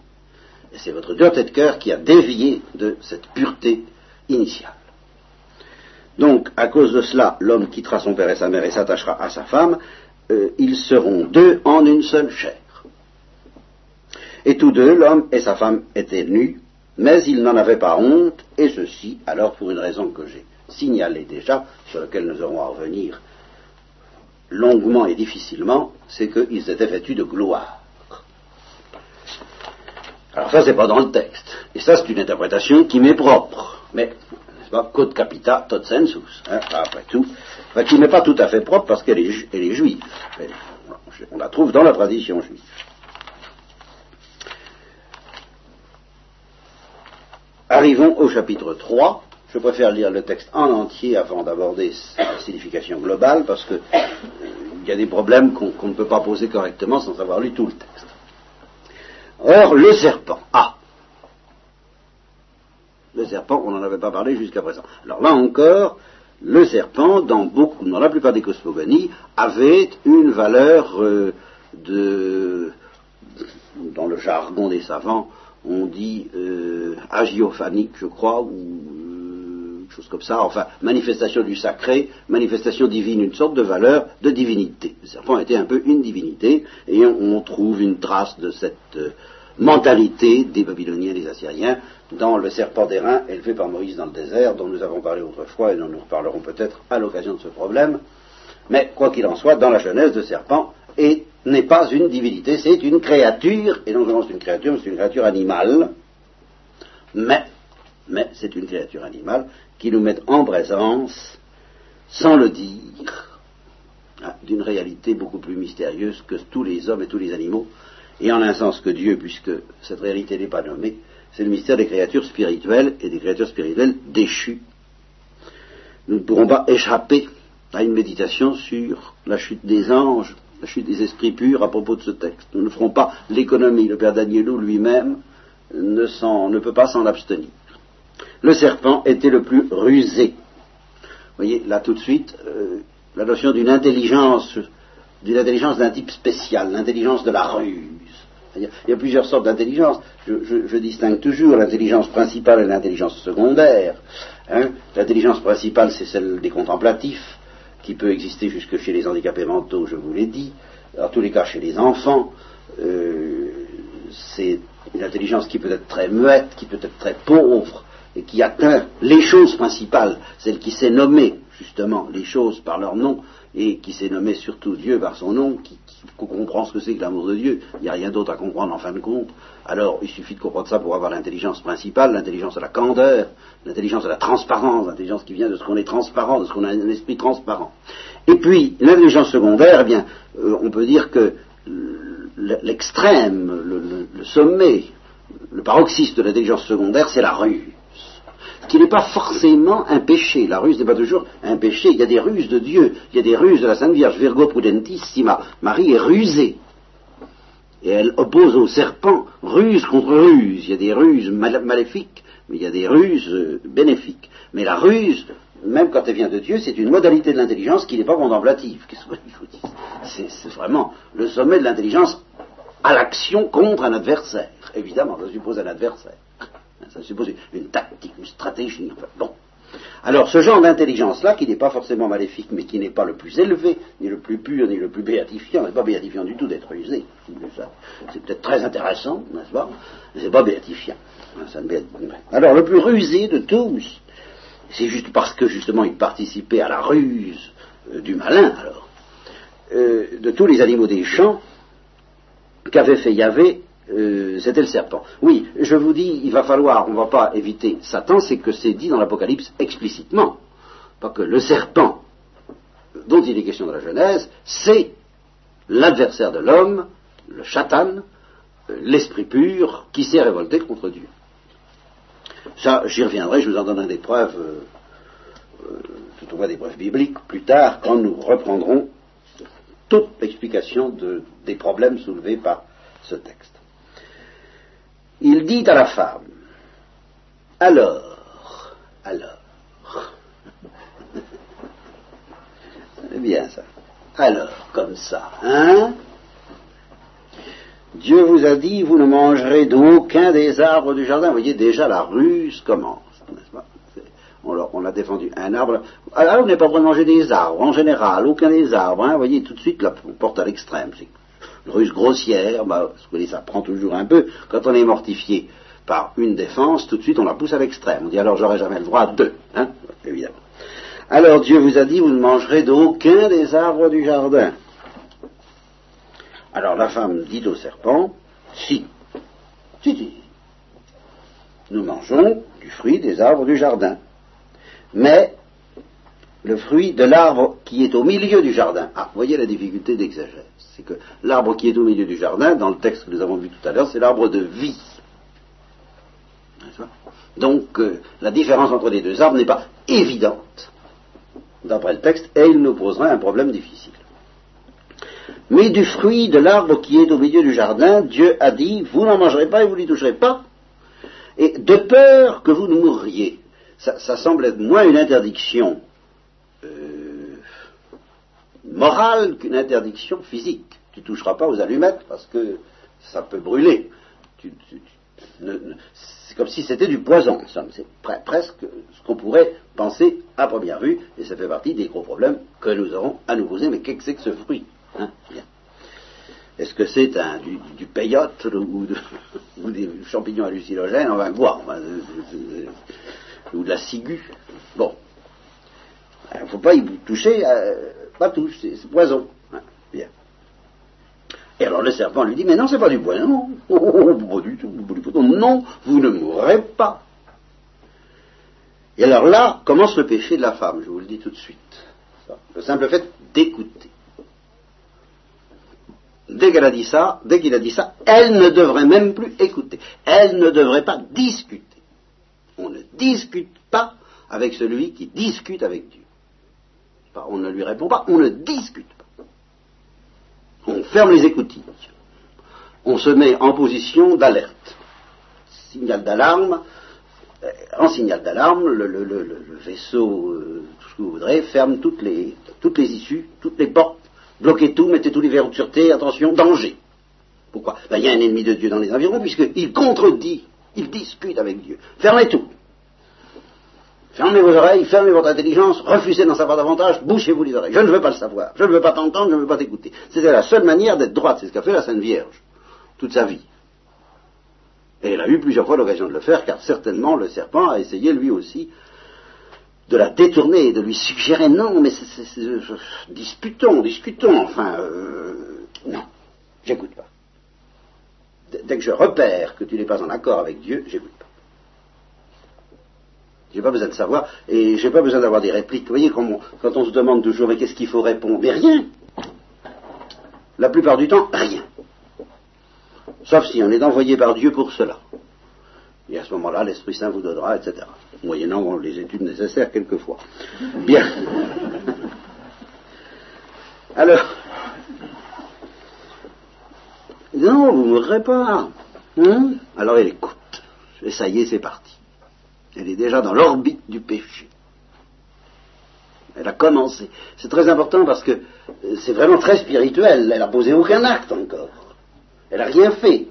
Et c'est votre dureté de cœur qui a dévié de cette pureté initiale. Donc, à cause de cela, l'homme quittera son père et sa mère et s'attachera à sa femme. Euh, ils seront deux en une seule chair. Et tous deux, l'homme et sa femme, étaient nus, mais ils n'en avaient pas honte, et ceci, alors pour une raison que j'ai signalée déjà, sur laquelle nous aurons à revenir longuement et difficilement, c'est qu'ils étaient vêtus de gloire. Alors ça, c'est pas dans le texte. Et ça, c'est une interprétation qui m'est propre mais, n'est-ce pas, code capita tot sensus, hein, après tout, qui n'est pas tout à fait propre parce qu'elle est, juive. on la trouve dans la tradition juive. Arrivons au chapitre 3. Je préfère lire le texte en entier avant d'aborder sa signification globale parce qu'il euh, y a des problèmes qu'on ne peut pas poser correctement sans avoir lu tout le texte. Or, le serpent. Ah le serpent, on n'en avait pas parlé jusqu'à présent. Alors là encore, le serpent, dans, beaucoup, dans la plupart des cosmogonies, avait une valeur euh, de, dans le jargon des savants, on dit euh, agiophanique, je crois, ou euh, chose comme ça, enfin, manifestation du sacré, manifestation divine, une sorte de valeur de divinité. Le serpent était un peu une divinité, et on, trouve une trace de cette mentalité des Babyloniens et des Assyriens dans le serpent d'airain élevé par Moïse dans le désert, dont nous avons parlé autrefois et dont nous reparlerons peut-être à l'occasion de ce problème. Mais quoi qu'il en soit, dans la Genèse, le serpent n'est pas une divinité, c'est une créature, et non seulement c'est une créature, mais c'est une créature animale, mais, mais c'est une créature animale qui nous met en présence, sans le dire, hein, d'une réalité beaucoup plus mystérieuse que tous les hommes et tous les animaux, et en un sens que Dieu, puisque cette réalité n'est pas nommée, c'est le mystère des créatures spirituelles et des créatures spirituelles déchues. Nous ne pourrons pas échapper à une méditation sur la chute des anges, la chute des esprits purs à propos de ce texte. Nous ne ferons pas l'économie. Le Père Danielou lui-même ne, ne, peut pas s'en abstenir. Le serpent était le plus rusé. Vous voyez, là tout de suite, euh, la notion d'une intelligence, d'une intelligence d'un type spécial, l'intelligence de la ruse Il y a plusieurs sortes d'intelligence. Je, distingue toujours l'intelligence principale et l'intelligence secondaire. Hein. L'intelligence principale, c'est celle des contemplatifs, qui peut exister jusque chez les handicapés mentaux, je vous l'ai dit. En tous les cas, chez les enfants, euh, c'est une intelligence qui peut être très muette, qui peut être très pauvre, et qui atteint les choses principales, celle qui sait nommer justement les choses par leur nom, et qui s'est nommé surtout Dieu par son nom, comprend ce que c'est que l'amour de Dieu. Il n'y a rien d'autre à comprendre en fin de compte. Alors il suffit de comprendre ça pour avoir l'intelligence principale, l'intelligence de la candeur, l'intelligence de la transparence, l'intelligence qui vient de ce qu'on est transparent, de ce qu'on a un esprit transparent. Et puis l'intelligence secondaire, eh bien, euh, on peut dire que l'extrême, le, sommet, le paroxysme de l'intelligence secondaire, c'est la ruse qui n'est pas forcément un péché. La ruse n'est pas toujours un péché. Il y a des ruses de Dieu, il y a des ruses de la Sainte Vierge, Virgo prudentissima. Marie est rusée. Et elle oppose au serpent ruse contre ruse. Il y a des ruses maléfiques, mais il y a des ruses euh, bénéfiques. Mais la ruse, même quand elle vient de Dieu, c'est une modalité de l'intelligence qui n'est pas contemplative. C'est vraiment le sommet de l'intelligence à l'action contre un adversaire. Évidemment, ça suppose un adversaire. Ça suppose une tactique, une stratégie. bon. Alors, ce genre d'intelligence-là, qui n'est pas forcément maléfique, mais qui n'est pas le plus élevé, ni le plus pur, ni le plus béatifiant, n'est pas béatifiant du tout d'être usé. C'est peut-être très intéressant, n'est-ce pas? Mais c'est pas béatifiant. Alors, le plus rusé de tous, c'est juste parce que justement il participait à la ruse euh, du malin, alors, euh, de tous les animaux des champs qu'avait fait Yahvé euh, c'était le serpent. Oui, je vous dis, il va falloir, on ne va pas éviter Satan, c'est que c'est dit dans l'Apocalypse explicitement. Pas que le serpent dont il est question dans la Genèse, c'est l'adversaire de l'homme, le chatan, euh, l'esprit pur, qui s'est révolté contre Dieu. Ça, j'y reviendrai, je vous en donnerai des preuves, tout au moins des preuves bibliques, plus tard, quand nous reprendrons toute l'explication des problèmes soulevés par ce texte il dit à la femme, alors, alors, c'est bien ça, alors, comme ça, hein? Dieu vous a dit, vous ne mangerez d'aucun des arbres du jardin. Vous voyez, déjà la ruse commence, n'est-ce pas? On, a défendu un arbre. Alors, on n'est pas droit de manger des arbres, en général, aucun des arbres. Hein, vous voyez, tout de suite, on porte à l'extrême ruse grossière, bah, ça prend toujours un peu. Quand on est mortifié par une défense, tout de suite on la pousse à l'extrême. On dit alors j'aurai jamais le droit à deux, hein. Alors Dieu vous a dit, vous ne mangerez d'aucun des arbres du jardin. Alors la femme dit au serpent, si, si, si, nous mangeons du fruit des arbres du jardin. Mais le fruit de l'arbre qui est au milieu du jardin. Ah, voyez la difficulté d'exagérer. C'est que l'arbre qui est au milieu du jardin, dans le texte que nous avons vu tout à l'heure, c'est l'arbre de vie. Donc, euh, la différence entre les deux arbres n'est pas évidente, d'après le texte, et il nous posera un problème difficile. Mais du fruit de l'arbre qui est au milieu du jardin, Dieu a dit, vous n'en mangerez pas et vous n'y toucherez pas, et de peur que vous ne mourriez. ça semble être moins une interdiction euh, morale qu'une interdiction physique. Tu toucheras pas aux allumettes parce que ça peut brûler. c'est comme si c'était du poison, c'est presque ce qu'on pourrait penser à première vue, et ça fait partie des gros problèmes que nous aurons à nous poser. Mais qu'est-ce que c'est que ce fruit hein? Est-ce que c'est du, du, peyote ou, des champignons hallucinogènes? On va voir. ou de la ciguë Bon, il ne faut pas y toucher, euh, pas touche, c'est poison. Bien. Et alors le serpent lui dit, mais non, c'est pas du poison, non, pas du tout, non, vous ne mourrez pas. Et alors là commence le péché de la femme, je vous le dis tout de suite. Le simple fait d'écouter. Dès qu'elle a dit ça, dès qu'il a dit ça, elle ne devrait même plus écouter. Elle ne devrait pas discuter. On ne discute pas avec celui qui discute avec Dieu on ne lui répond pas, on ne discute pas. On ferme les écoutilles. On se met en position d'alerte. Signal d'alarme. Euh, en signal d'alarme, le, vaisseau, euh, tout ce que vous voudrez, ferme toutes les, issues, toutes les portes, bloquez tout, mettez tous les verrous de sûreté, attention, danger. Pourquoi? Ben, Il y a un ennemi de Dieu dans les environs, puisqu'il contredit, il dispute avec Dieu. Fermez tout. Fermez vos oreilles, fermez votre intelligence, refusez d'en savoir davantage, bouchez-vous les oreilles. Je ne veux pas le savoir, je ne veux pas t'entendre, je ne veux pas t'écouter. C'était la seule manière d'être droite, c'est ce qu'a fait la Sainte Vierge, toute sa vie. Et elle a eu plusieurs fois l'occasion de le faire, car certainement le serpent a essayé lui aussi de la détourner, de lui suggérer non, mais c'est, disputons, discutons, enfin, euh, non, j'écoute pas. Dès que je repère que tu n'es pas en accord avec Dieu, j'écoute. J'ai pas besoin de savoir, et j'ai pas besoin d'avoir des répliques. Vous voyez, quand on, quand on se demande toujours, mais qu'est-ce qu'il faut répondre? Mais rien. La plupart du temps, rien. Sauf si on est envoyé par Dieu pour cela. Et à ce moment-là, l'Esprit Saint vous donnera, etc. Moyennant les études nécessaires quelquefois. Bien. Alors, non, vous ne mourrez pas. Hein? Alors elle écoute. Et ça y est, c'est parti. Elle est déjà dans l'orbite du péché. Elle a commencé. C'est très important parce que c'est vraiment très spirituel. Elle n'a posé aucun acte encore. Elle n'a rien fait.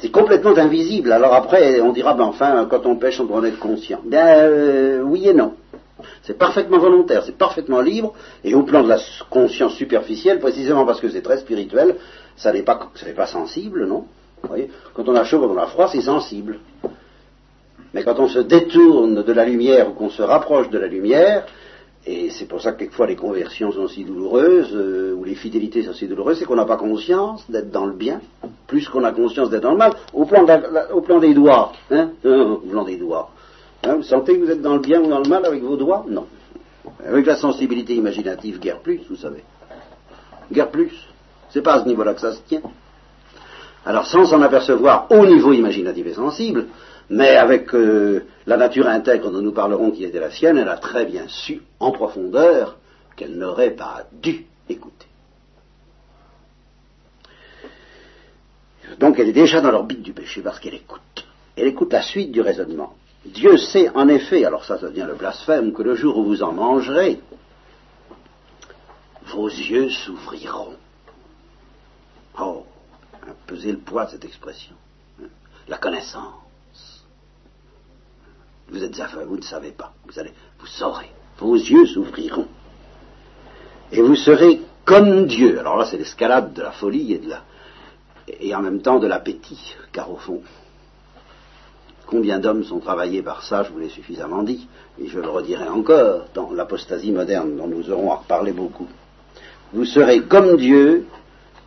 C'est complètement invisible. Alors après, on dira, ben enfin, quand on pêche, on doit en être conscient. Ben euh, oui et non. C'est parfaitement volontaire, c'est parfaitement libre, et au plan de la conscience superficielle, précisément parce que c'est très spirituel, ça n'est pas, pas sensible, non? Vous voyez? Quand on a chaud, quand on a froid, c'est sensible. Mais quand on se détourne de la lumière ou qu'on se rapproche de la lumière, et c'est pour ça que quelquefois les conversions sont si douloureuses, euh, ou les fidélités sont si douloureuses, c'est qu'on n'a pas conscience d'être dans le bien, plus qu'on a conscience d'être dans le mal, au plan, des doigts, hein, au plan des doigts. Hein, vous sentez que vous êtes dans le bien ou dans le mal avec vos doigts? Non. Avec la sensibilité imaginative, guère plus, vous savez. Guère plus. C'est pas à ce niveau-là que ça se tient. Alors sans s'en apercevoir au niveau imaginatif et sensible, mais avec euh, la nature intègre dont nous parlerons qui était la sienne, elle a très bien su, en profondeur, qu'elle n'aurait pas dû écouter. Donc elle est déjà dans l'orbite du péché parce qu'elle écoute. Elle écoute la suite du raisonnement. Dieu sait en effet, alors ça, ça devient le blasphème, que le jour où vous en mangerez, vos yeux s'ouvriront. Oh, peser le poids de cette expression. La connaissance. Vous êtes aveugle, vous ne savez pas. Vous allez, vous saurez. Vos yeux s'ouvriront. Et vous serez comme Dieu. Alors là, c'est l'escalade de la folie et de la, et en même temps de l'appétit, car au fond, combien d'hommes sont travaillés par ça, je vous l'ai suffisamment dit, et je le redirai encore dans l'apostasie moderne dont nous aurons à reparler beaucoup. Vous serez comme Dieu,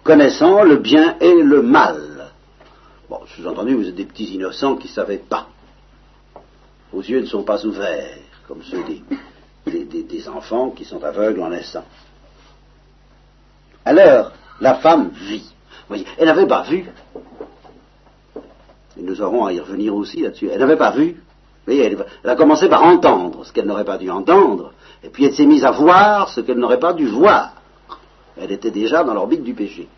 connaissant le bien et le mal. Bon, sous-entendu, vous êtes des petits innocents qui ne savaient pas vos yeux ne sont pas ouverts, comme ceux des, enfants qui sont aveugles en naissant. Alors, la femme vit. Voyez, elle n'avait pas vu. Et nous aurons à y revenir aussi là-dessus. Elle n'avait pas vu. Voyez, elle, a commencé par entendre ce qu'elle n'aurait pas dû entendre, et puis elle s'est mise à voir ce qu'elle n'aurait pas dû voir. Elle était déjà dans l'orbite du péché.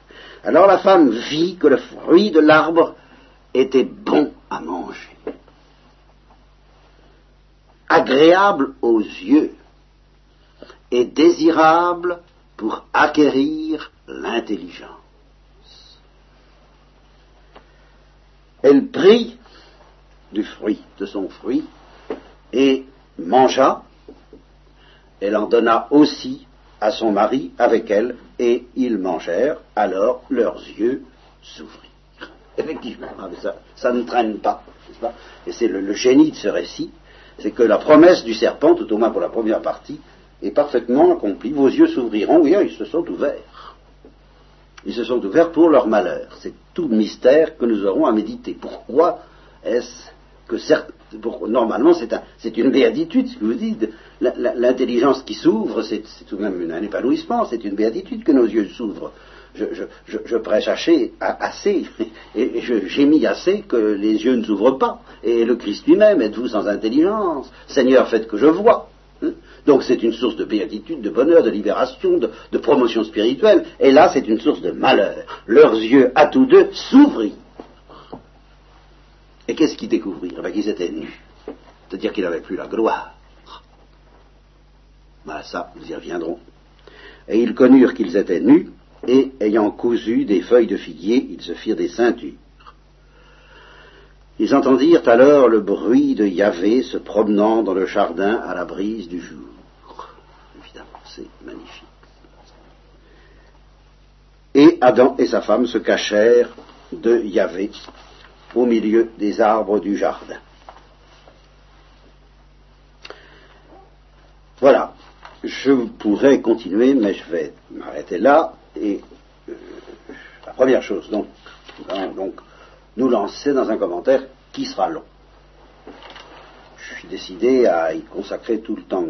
Alors la femme vit que le fruit de l'arbre était bon à manger agréable aux yeux et désirable pour acquérir l'intelligence. Elle prit du fruit, de son fruit, et mangea. Elle en donna aussi à son mari avec elle, et ils mangèrent, alors leurs yeux s'ouvrirent. Effectivement, ça, ne traîne pas, pas? Et c'est le génie de ce récit, c'est que la promesse du serpent, tout au moins pour la première partie, est parfaitement accomplie. Vos yeux s'ouvriront, oui, ils se sont ouverts. Ils se sont ouverts pour leur malheur. C'est tout mystère que nous aurons à méditer. Pourquoi est-ce que certes, normalement c'est une béatitude, ce que vous dites, l'intelligence qui s'ouvre, c'est tout de même un épanouissement, c'est une béatitude que nos yeux s'ouvrent je, prêche assez, et je gémis assez que les yeux ne s'ouvrent pas. Et le Christ lui-même, êtes-vous sans intelligence? Seigneur, faites que je vois. Hein? Donc c'est une source de béatitude, de bonheur, de libération, de, promotion spirituelle. Et là, c'est une source de malheur. Leurs yeux, à tous deux, s'ouvrirent. Et qu'est-ce qu'ils découvrirent? Ben, Qu'ils étaient nus. C'est-à-dire qu'ils n'avaient plus la gloire. Ben, ça, nous y reviendrons. Et ils connurent qu'ils étaient nus, et ayant cousu des feuilles de figuier, ils se firent des ceintures. Ils entendirent alors le bruit de Yahvé se promenant dans le jardin à la brise du jour. Évidemment, c'est magnifique. Et Adam et sa femme se cachèrent de Yahvé au milieu des arbres du jardin. Voilà. Je pourrais continuer, mais je vais m'arrêter là. Et euh, la première chose, donc, donc, nous lancer dans un commentaire qui sera long. Je suis décidé à y consacrer tout le temps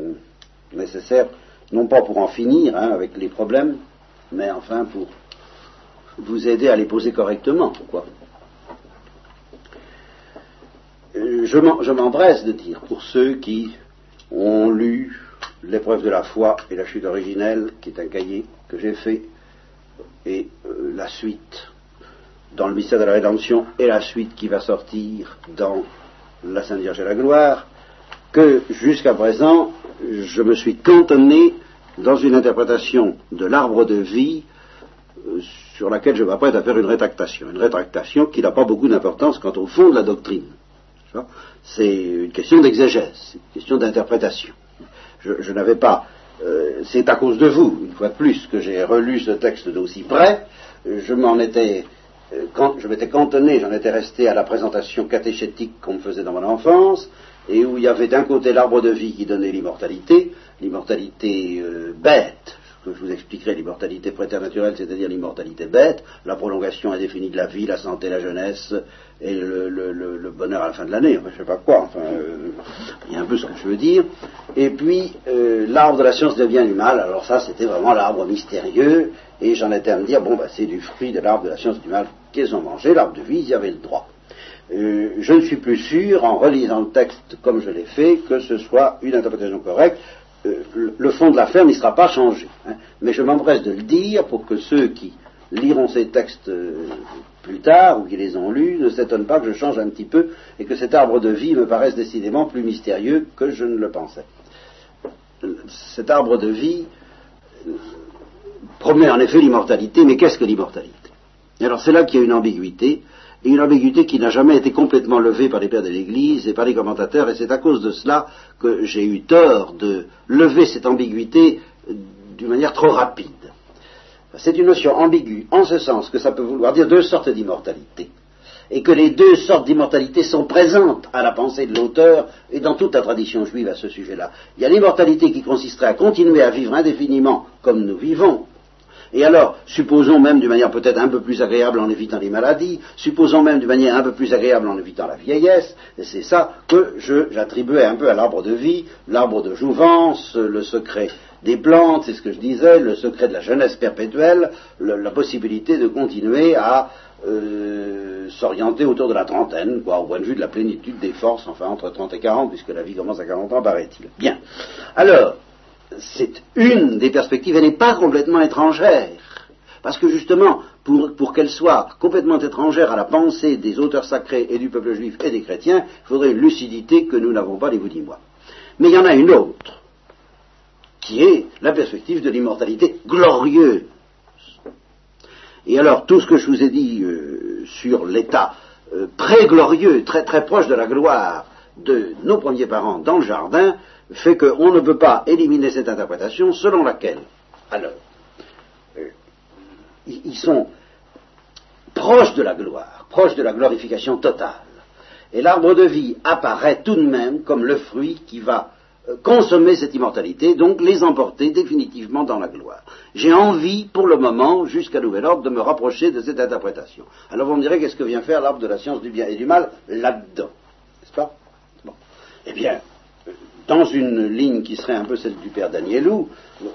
nécessaire, non pas pour en finir hein, avec les problèmes, mais enfin pour vous aider à les poser correctement. Quoi. Euh, je m'empresse de dire, pour ceux qui ont lu l'épreuve de la foi et la chute originelle, qui est un cahier que j'ai fait, et euh, la suite dans le mystère de la rédemption et la suite qui va sortir dans la Sainte Vierge et la gloire, que jusqu'à présent, je me suis cantonné dans une interprétation de l'arbre de vie euh, sur laquelle je m'apprête à faire une rétractation. Une rétractation qui n'a pas beaucoup d'importance quant au fond de la doctrine. C'est une question d'exégèse, une question d'interprétation. Je, n'avais pas. Euh, c'est à cause de vous, une fois de plus, que j'ai relu ce texte d'aussi près. Je m'en étais. Euh, je m'étais cantonné, j'en étais resté à la présentation catéchétique qu'on me faisait dans mon enfance, et où il y avait d'un côté l'arbre de vie qui donnait l'immortalité, l'immortalité euh, bête, que je vous expliquerai, l'immortalité préternaturelle, c'est-à-dire l'immortalité bête, la prolongation indéfinie de la vie, la santé, la jeunesse, et le, bonheur à la fin de l'année, je sais pas quoi, enfin, euh, il y a un peu ce que je veux dire. Et puis, euh, l'arbre de la science devient du mal, alors ça, c'était vraiment l'arbre mystérieux, et j'en étais à me dire, bon, bah, c'est du fruit de l'arbre de la science du mal qu'ils ont mangé, l'arbre de vie, ils y avaient le droit. Euh, je ne suis plus sûr, en relisant le texte comme je l'ai fait, que ce soit une interprétation correcte. le fond de l'affaire n'y sera pas changé. Hein. mais je m'empresse de le dire pour que ceux qui liront ces textes plus tard, ou qui les ont lus, ne s'étonnent pas que je change un petit peu et que cet arbre de vie me paraisse décidément plus mystérieux que je ne le pensais. Cet arbre de vie promet en effet l'immortalité, mais qu'est-ce que l'immortalité? Alors c'est là qu'il y a une ambiguïté, et une ambiguïté qui n'a jamais été complètement levée par les pères de l'Église et par les commentateurs, et c'est à cause de cela que j'ai eu tort de lever cette ambiguïté d'une manière trop rapide. C'est une notion ambiguë, en ce sens que ça peut vouloir dire deux sortes d'immortalité, et que les deux sortes d'immortalité sont présentes à la pensée de l'auteur et dans toute la tradition juive à ce sujet-là. Il y a l'immortalité qui consisterait à continuer à vivre indéfiniment comme nous vivons, et alors, supposons même d'une manière peut-être un peu plus agréable en évitant les maladies, supposons même d'une manière un peu plus agréable en évitant la vieillesse, et c'est ça que j'attribuais un peu à l'arbre de vie, l'arbre de jouvence, le secret des plantes, c'est ce que je disais, le secret de la jeunesse perpétuelle, la possibilité de continuer à euh, s'orienter autour de la trentaine, quoi, au point de vue de la plénitude des forces, enfin entre 30 et 40, puisque la vie commence à 40 ans, paraît-il. Bien. Alors, c'est une des perspectives, elle n'est pas complètement étrangère. Parce que justement, pour, qu'elle soit complètement étrangère à la pensée des auteurs sacrés et du peuple juif et des chrétiens, il faudrait une lucidité que nous n'avons pas, les vous dis moi. Mais il y en a une autre, qui est la perspective de l'immortalité glorieuse. Et alors, tout ce que je vous ai dit euh, sur l'état euh, très glorieux, très très proche de la gloire de nos premiers parents dans le jardin, fait qu'on ne peut pas éliminer cette interprétation selon laquelle, alors, euh, ils sont proches de la gloire, proches de la glorification totale. Et l'arbre de vie apparaît tout de même comme le fruit qui va consommer cette immortalité, donc les emporter définitivement dans la gloire. J'ai envie, pour le moment, jusqu'à nouvel ordre, de me rapprocher de cette interprétation. Alors vous me direz, qu'est-ce que vient faire l'arbre de la science du bien et du mal là-dedans N'est-ce pas? Eh bien, dans une ligne qui serait un peu celle du père Danielou,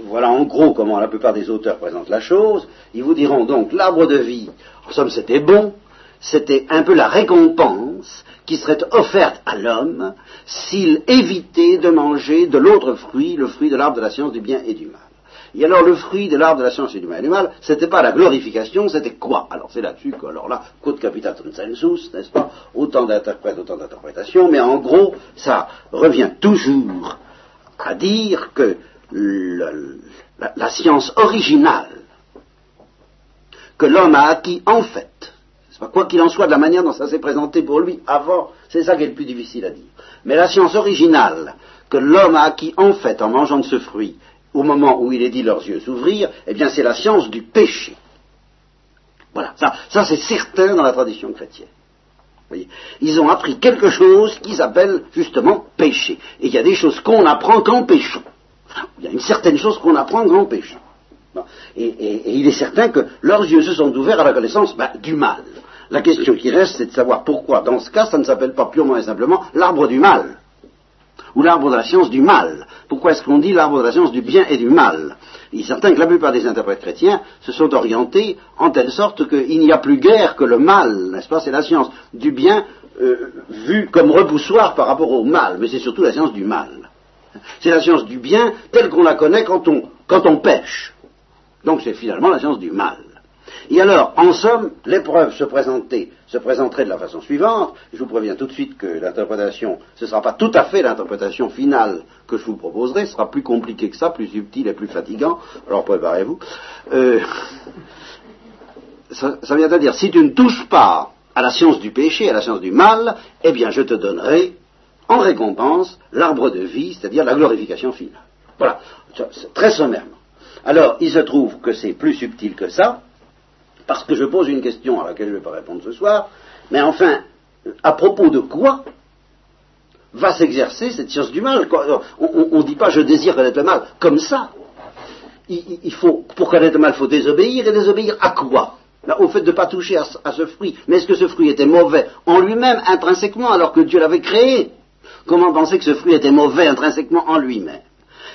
voilà en gros comment la plupart des auteurs présentent la chose, ils vous diront donc l'arbre de vie, en somme c'était bon, c'était un peu la récompense qui serait offerte à l'homme s'il évitait de manger de l'autre fruit, le fruit de l'arbre de la science du bien et du mal. Et alors le fruit de l'arbre de la science du bien et du mal, c'était pas la glorification, c'était quoi? Alors c'est là-dessus que, alors là, quod capitatum sensus, n'est-ce pas? Autant d'interprètes, autant d'interprétations, mais en gros, ça revient toujours à dire que la science originale que l'homme a acquis en fait. Quoi qu'il en soit de la manière dont ça s'est présenté pour lui avant, c'est ça qui est le plus difficile à dire. Mais la science originale que l'homme a acquis en fait en mangeant de ce fruit, au moment où il est dit leurs yeux s'ouvrir, eh bien c'est la science du péché. Voilà, ça, c'est certain dans la tradition chrétienne. Ils ont appris quelque chose qui s'appelle justement péché. Et il y a des choses qu'on apprend qu'en péchant. Il y a une certaine chose qu'on apprend qu'en péchant. Et, il est certain que leurs yeux se sont ouverts à la connaissance ben, du mal. La question qui reste, c'est de savoir pourquoi, dans ce cas, ça ne s'appelle pas purement et simplement l'arbre du mal, ou l'arbre de la science du mal. Pourquoi est-ce qu'on dit l'arbre de la science du bien et du mal? Il est certain que la plupart des interprètes chrétiens se sont orientés en telle sorte qu'il n'y a plus guère que le mal, n'est-ce pas? C'est la science du bien euh, vue comme repoussoir par rapport au mal, mais c'est surtout la science du mal. C'est la science du bien telle qu'on la connaît quand on, quand on pêche. Donc c'est finalement la science du mal. Et alors, en somme, l'épreuve se, se présenterait de la façon suivante. Je vous préviens tout de suite que l'interprétation, ce ne sera pas tout à fait l'interprétation finale que je vous proposerai, ce sera plus compliqué que ça, plus subtil et plus fatigant. Alors préparez-vous. Euh, ça, ça vient à dire, si tu ne touches pas à la science du péché, à la science du mal, eh bien je te donnerai en récompense l'arbre de vie, c'est-à-dire la glorification finale. Voilà, très sommairement. Alors, il se trouve que c'est plus subtil que ça, parce que je pose une question à laquelle je ne vais pas répondre ce soir, mais enfin, à propos de quoi va s'exercer cette science du mal? On ne dit pas je désire connaître le mal comme ça. Il, faut, pour connaître le mal, il faut désobéir, et désobéir à quoi? Au fait de ne pas toucher à, à ce fruit. Mais est-ce que ce fruit était mauvais en lui-même, intrinsèquement, alors que Dieu l'avait créé? Comment penser que ce fruit était mauvais intrinsèquement en lui-même?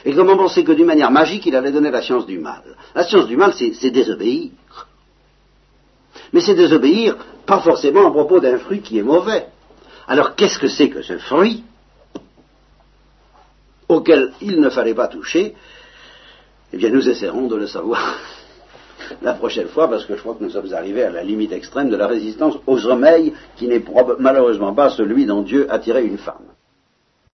Et comment penser que d'une manière magique, il allait donner la science du mal? La science du mal, c'est désobéir. Mais c'est désobéir, pas forcément à propos d'un fruit qui est mauvais. Alors qu'est-ce que c'est que ce fruit auquel il ne fallait pas toucher? Eh bien, nous essaierons de le savoir la prochaine fois, parce que je crois que nous sommes arrivés à la limite extrême de la résistance au sommeil, qui n'est malheureusement pas celui dont Dieu a tiré une femme.